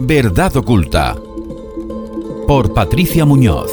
Verdad oculta. Por Patricia Muñoz.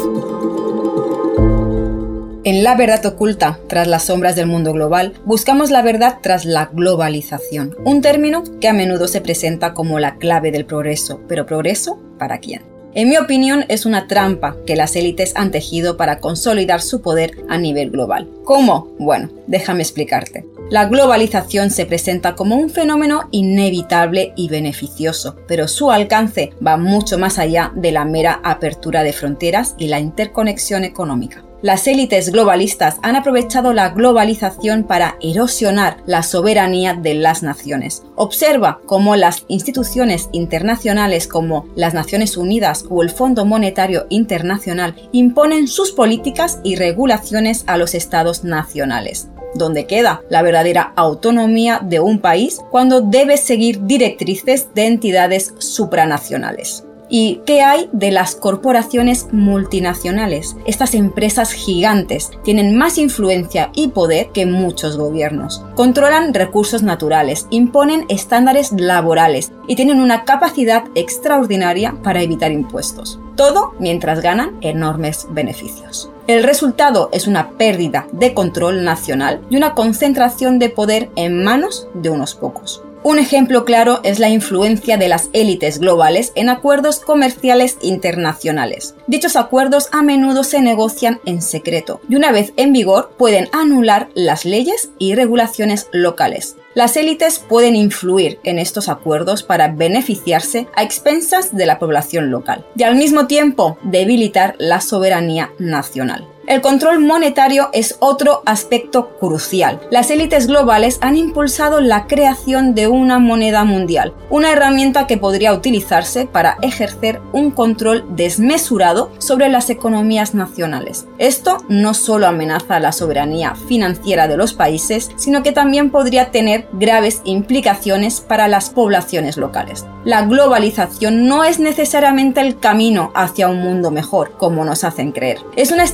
En La verdad oculta, tras las sombras del mundo global, buscamos la verdad tras la globalización, un término que a menudo se presenta como la clave del progreso, pero progreso para quién? En mi opinión, es una trampa que las élites han tejido para consolidar su poder a nivel global. ¿Cómo? Bueno, déjame explicarte. La globalización se presenta como un fenómeno inevitable y beneficioso, pero su alcance va mucho más allá de la mera apertura de fronteras y la interconexión económica las élites globalistas han aprovechado la globalización para erosionar la soberanía de las naciones. Observa cómo las instituciones internacionales como las Naciones Unidas o el Fondo Monetario Internacional imponen sus políticas y regulaciones a los estados nacionales donde queda la verdadera autonomía de un país cuando debe seguir directrices de entidades supranacionales. ¿Y qué hay de las corporaciones multinacionales? Estas empresas gigantes tienen más influencia y poder que muchos gobiernos. Controlan recursos naturales, imponen estándares laborales y tienen una capacidad extraordinaria para evitar impuestos. Todo mientras ganan enormes beneficios. El resultado es una pérdida de control nacional y una concentración de poder en manos de unos pocos. Un ejemplo claro es la influencia de las élites globales en acuerdos comerciales internacionales. Dichos acuerdos a menudo se negocian en secreto y una vez en vigor pueden anular las leyes y regulaciones locales. Las élites pueden influir en estos acuerdos para beneficiarse a expensas de la población local y al mismo tiempo debilitar la soberanía nacional. El control monetario es otro aspecto crucial. Las élites globales han impulsado la creación de una moneda mundial, una herramienta que podría utilizarse para ejercer un control desmesurado sobre las economías nacionales. Esto no solo amenaza la soberanía financiera de los países, sino que también podría tener graves implicaciones para las poblaciones locales. La globalización no es necesariamente el camino hacia un mundo mejor, como nos hacen creer. Es una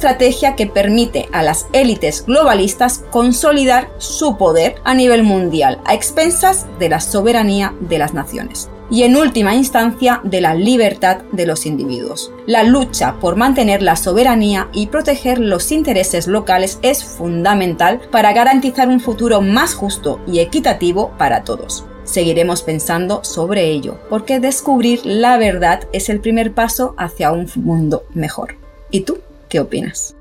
que permite a las élites globalistas consolidar su poder a nivel mundial a expensas de la soberanía de las naciones y en última instancia de la libertad de los individuos. La lucha por mantener la soberanía y proteger los intereses locales es fundamental para garantizar un futuro más justo y equitativo para todos. Seguiremos pensando sobre ello, porque descubrir la verdad es el primer paso hacia un mundo mejor. ¿Y tú qué opinas?